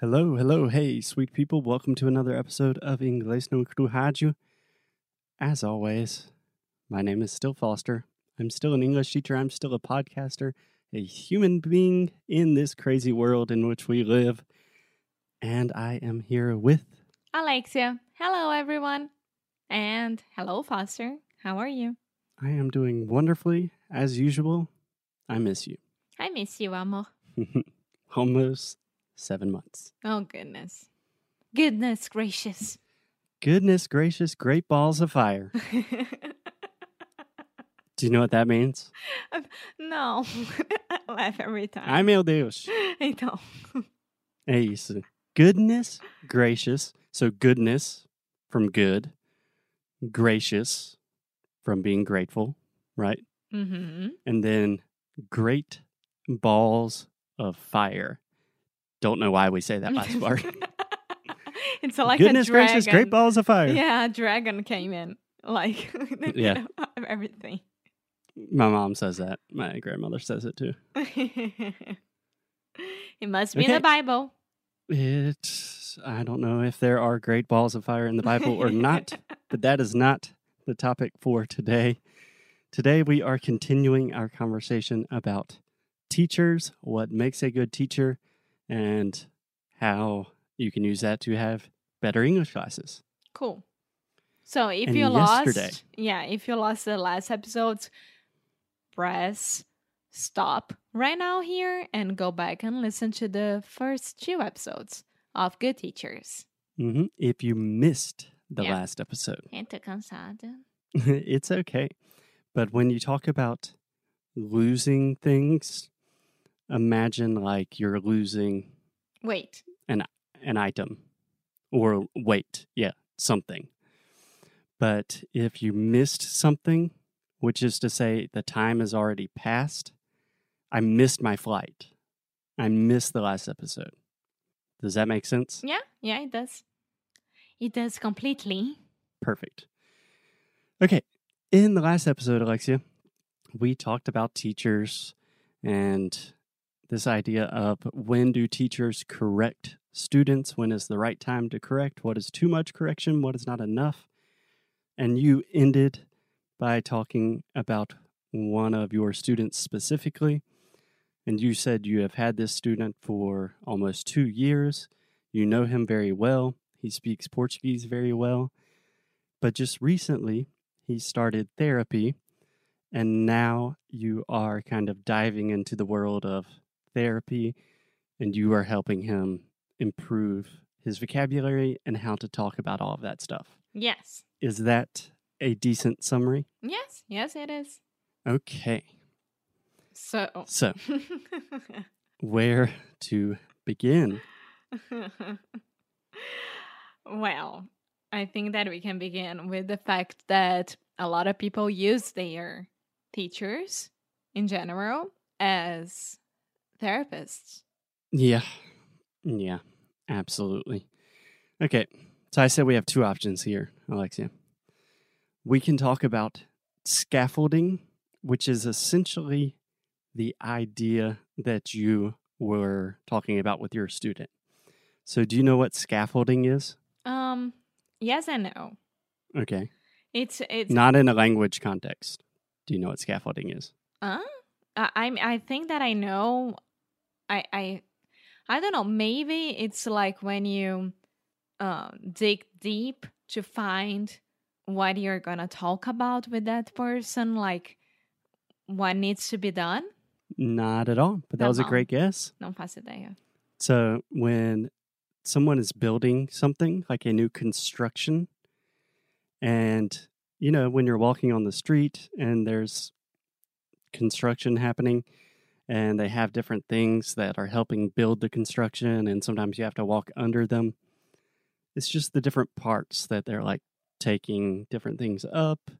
Hello, hello, hey, sweet people. Welcome to another episode of Inglês no Rádio. As always, my name is still Foster. I'm still an English teacher. I'm still a podcaster, a human being in this crazy world in which we live. And I am here with Alexia. Hello, everyone. And hello, Foster. How are you? I am doing wonderfully as usual. I miss you. I miss you, amor. Almost seven months. Oh, goodness. Goodness gracious. Goodness gracious, great balls of fire. Do you know what that means? No, I laugh every time. Ai meu Deus. Então. É isso. Goodness gracious. So goodness from good, gracious from being grateful, right? hmm And then great balls of fire. Don't know why we say that last part. it's like Goodness a dragon. gracious, great balls of fire. Yeah, a dragon came in. Like, Yeah. everything. My mom says that. My grandmother says it too. it must be in the Bible. It, I don't know if there are great balls of fire in the Bible or not, but that is not the topic for today. Today, we are continuing our conversation about teachers, what makes a good teacher, and how you can use that to have better English classes. Cool. So if And you yesterday- lost, yeah, if you lost the last episodes, press stop right now here and go back and listen to the first two episodes of Good Teachers. hmm If you missed the Yeah. last episode, Eu tô cansada. it's okay. But when you talk about losing things, imagine like you're losing Wait. an item or weight. Yeah, something. But if you missed something, which is to say the time has already passed, I missed my flight. I missed the last episode. Does that make sense? Yeah, yeah, it does. It does completely. Perfect. Okay. In the last episode, Alexia, we talked about teachers and this idea of when do teachers correct students? When is the right time to correct? What is too much correction? What is not enough? And you ended by talking about one of your students specifically. And you said you have had this student for almost two years. You know him very well. He speaks Portuguese very well. But just recently, he started therapy. And now you are kind of diving into the world of therapy and you are helping him improve his vocabulary and how to talk about all of that stuff. Yes. Is that a decent summary? Yes, yes, it is. Okay. So. So, where to begin? well, I think that we can begin with the fact that a lot of people use their teachers in general as therapists. Yeah. Yeah, absolutely. Okay. So I said we have two options here, Alexia. We can talk about scaffolding, which is essentially the idea that you were talking about with your student. So do you know what scaffolding is? Um, yes and no. Okay. It's it's Not in a language context. Do you know what scaffolding is? Uh, I I'm- I think that I know. I I I don't know. Maybe it's like when you uh, dig deep to find what you're gonna talk about with that person, like what needs to be done. Not at all, but that was a great guess. Não faço ideia. So when someone is building something like a new construction, and you know, when you're walking on the street and there's construction happening, and they have different things that are helping build the construction, and sometimes you have to walk under them. It's just the different parts that they're like taking different things up.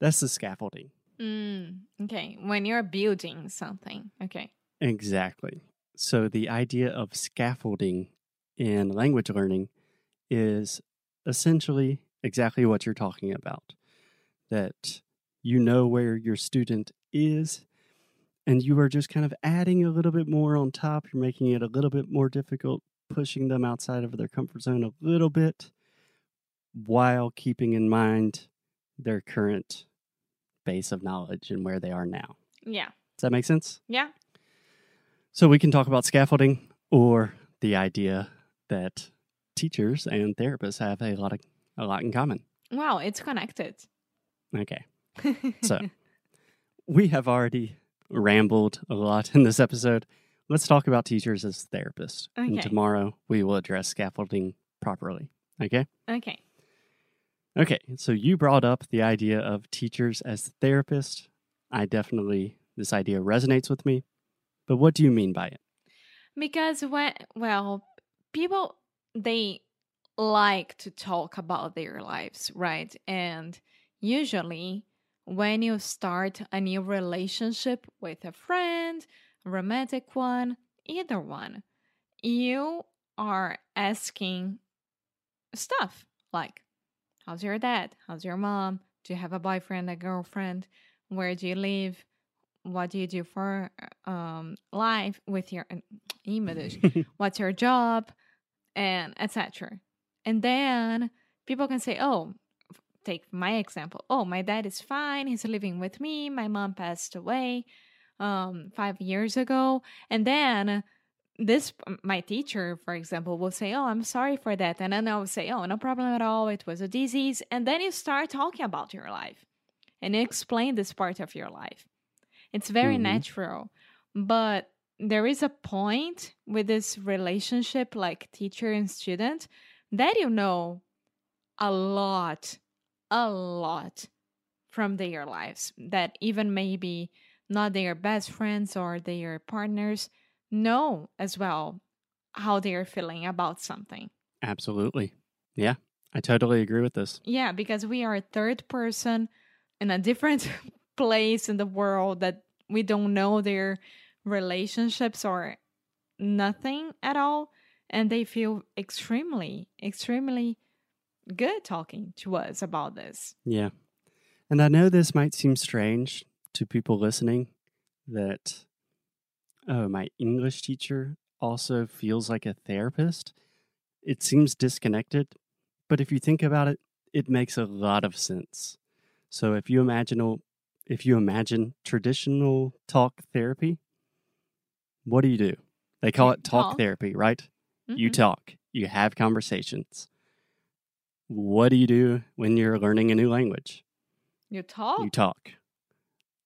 That's the scaffolding. Mm, okay, when you're building something. Okay. Exactly. So the idea of scaffolding in language learning is essentially exactly what you're talking about. That you know where your student is and you are just kind of adding a little bit more on top. You're making it a little bit more difficult pushing them outside of their comfort zone a little bit while keeping in mind their current base of knowledge and where they are now. Yeah. Does that make sense? Yeah. So we can talk about scaffolding or the idea that teachers and therapists have a lot of a lot in common. Wow, it's connected. Okay. So we have already rambled a lot in this episode. Let's talk about teachers as therapists. And Okay. tomorrow we will address scaffolding properly. Okay? okay. Okay. So you brought up the idea of teachers as therapists. I definitely, this idea resonates with me. But what do you mean by it? Because when, well, people, they like to talk about their lives, right? And usually, when you start a new relationship with a friend, romantic one, either one, you are asking stuff like, How's your dad? How's your mom? Do you have a boyfriend, a girlfriend? Where do you live? What do you do for um, life with your image? what's your job and etc and then people can say oh take my example. Oh my dad is fine. He's living with me. My mom passed away um 5 years ago. And then this my teacher for example will say oh i'm sorry for that. And then i'll say oh no problem at all. It was a disease. And then you start talking about your life and you explain this part of your life. It's very Mhm. natural. But there is a point with this relationship like teacher and student that you know a lot a lot from their lives that even maybe not their best friends or their partners know as well how they are feeling about something Absolutely. Yeah. I totally agree with this. yeah because we are a third person in a different place in the world that we don't know their relationships or nothing at all and they feel extremely extremely good talking to us about this Yeah. And I know this might seem strange to people listening that, oh, my English teacher also feels like a therapist. It seems disconnected, but if you think about it, it makes a lot of sense. So if you imagine if you imagine traditional talk therapy, what do you do? They call it talk talk. therapy, right? You Mhm. talk, you have conversations. What do you do when you're learning a new language? you talk You talk.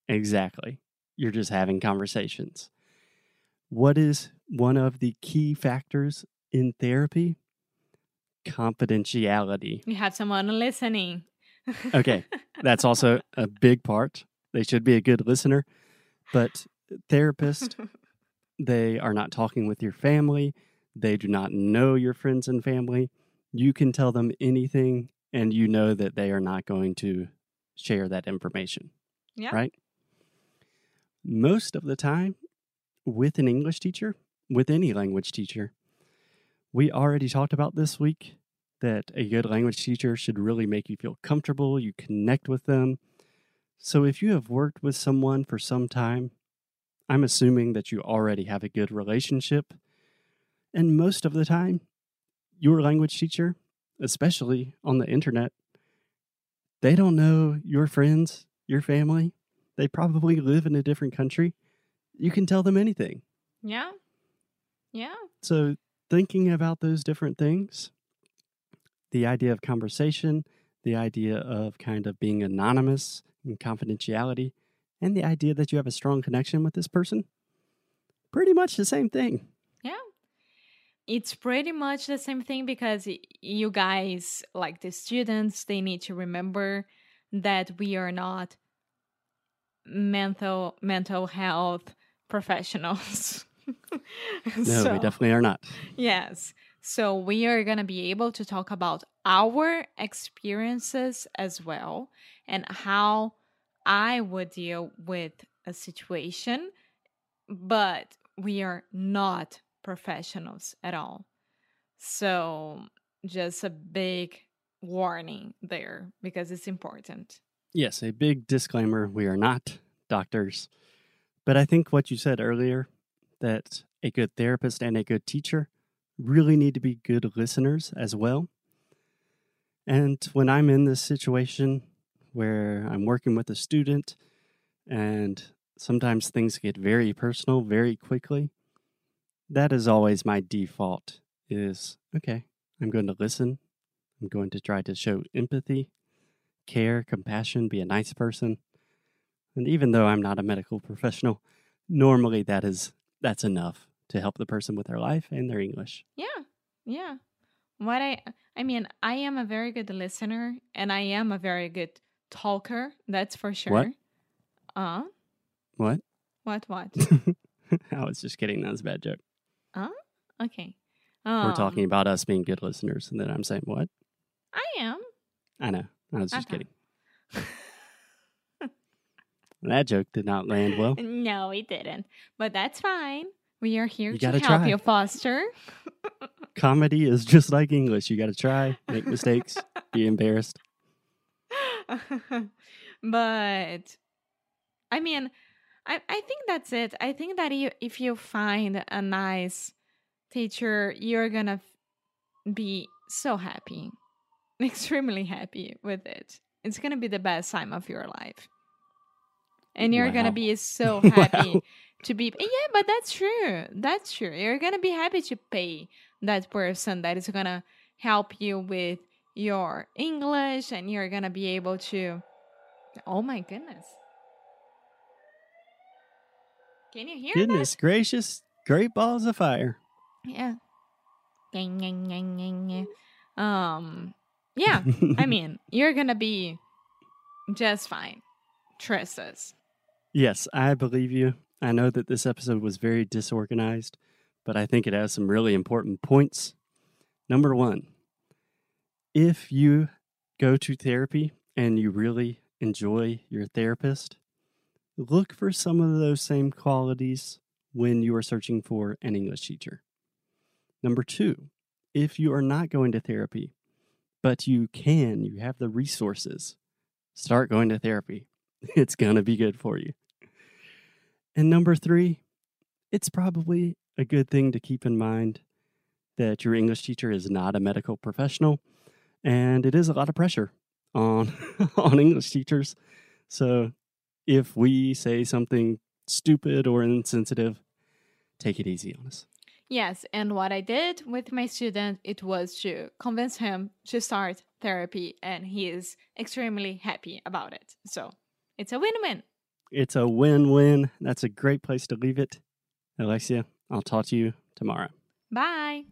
Exactly. You're just having conversations. What is one of the key factors in therapy? Confidentiality. you have someone listening Okay. That's also a big part. They should be a good listener. But therapist, they are not talking with your family. They do not know your friends and family. You can tell them anything, and you know that they are not going to share that information. Yeah. Right? Most of the time, with an English teacher, with any language teacher, we already talked about this week that a good language teacher should really make you feel comfortable, you connect with them. So if you have worked with someone for some time, I'm assuming that you already have a good relationship. And most of the time, your language teacher, especially on the internet, they don't know your friends, your family. They probably live in a different country. You can tell them anything. yeah yeah So, thinking about those different things, the idea of conversation, the idea of kind of being anonymous and confidentiality, and the idea that you have a strong connection with this person, pretty much the same thing. It's pretty much the same thing because you guys, like the students, they need to remember that we are not mental mental health professionals. No, we definitely are not. Yes. So we are going to be able to talk about our experiences as well and how I would deal with a situation, but we are not professionals at all. So just a big warning there because it's important. Yes, a big disclaimer we are not doctors. But I think what you said earlier that a good therapist and a good teacher really need to be good listeners as well. And when I'm in this situation where I'm working with a student and sometimes things get very personal very quickly, that is always my default is okay, I'm going to listen. I'm going to try to show empathy, care, compassion, be a nice person. And even though I'm not a medical professional, normally that is that's enough to help the person with their life and their English. Yeah. Yeah. What I I mean, I am a very good listener and I am a very good talker, that's for sure. What? Uh What? what what? I was just kidding. That was a bad joke. Okay. We're Um, talking about us being good listeners, and then I'm saying what? I am. I know. I was just Okay. kidding. That joke did not land well. No, it didn't. But that's fine. We are here You to help try. you, Foster. Comedy is just like English. You got to try, make mistakes, be embarrassed. but I mean, I, I think that's it. I think that you, if you find a nice teacher, you're gonna f- be so happy, extremely happy with it. It's gonna be the best time of your life, and you're Wow. gonna be so happy Wow. to be. Yeah, but that's true. That's true. You're gonna be happy to pay that person that is gonna help you with your English and you're gonna be able to oh my goodness. Can you hear Goodness gracious, great balls of fire. Yeah. Um yeah, I mean, you're gonna be just fine. Trust us. Yes, I believe you. I know that this episode was very disorganized, but I think it has some really important points. Number one, if you go to therapy and you really enjoy your therapist, look for some of those same qualities when you are searching for an English teacher. Number two, if you are not going to therapy, but you can, you have the resources, start going to therapy. It's going to be good for you. And number three, it's probably a good thing to keep in mind that your English teacher is not a medical professional, and it is a lot of pressure on on English teachers. So if we say something stupid or insensitive, take it easy on us. Yes, and what I did with my student it was to convince him to start therapy and he is extremely happy about it. So, it's a win-win. It's a win-win. That's a great place to leave it. Alexia, I'll talk to you tomorrow. Bye.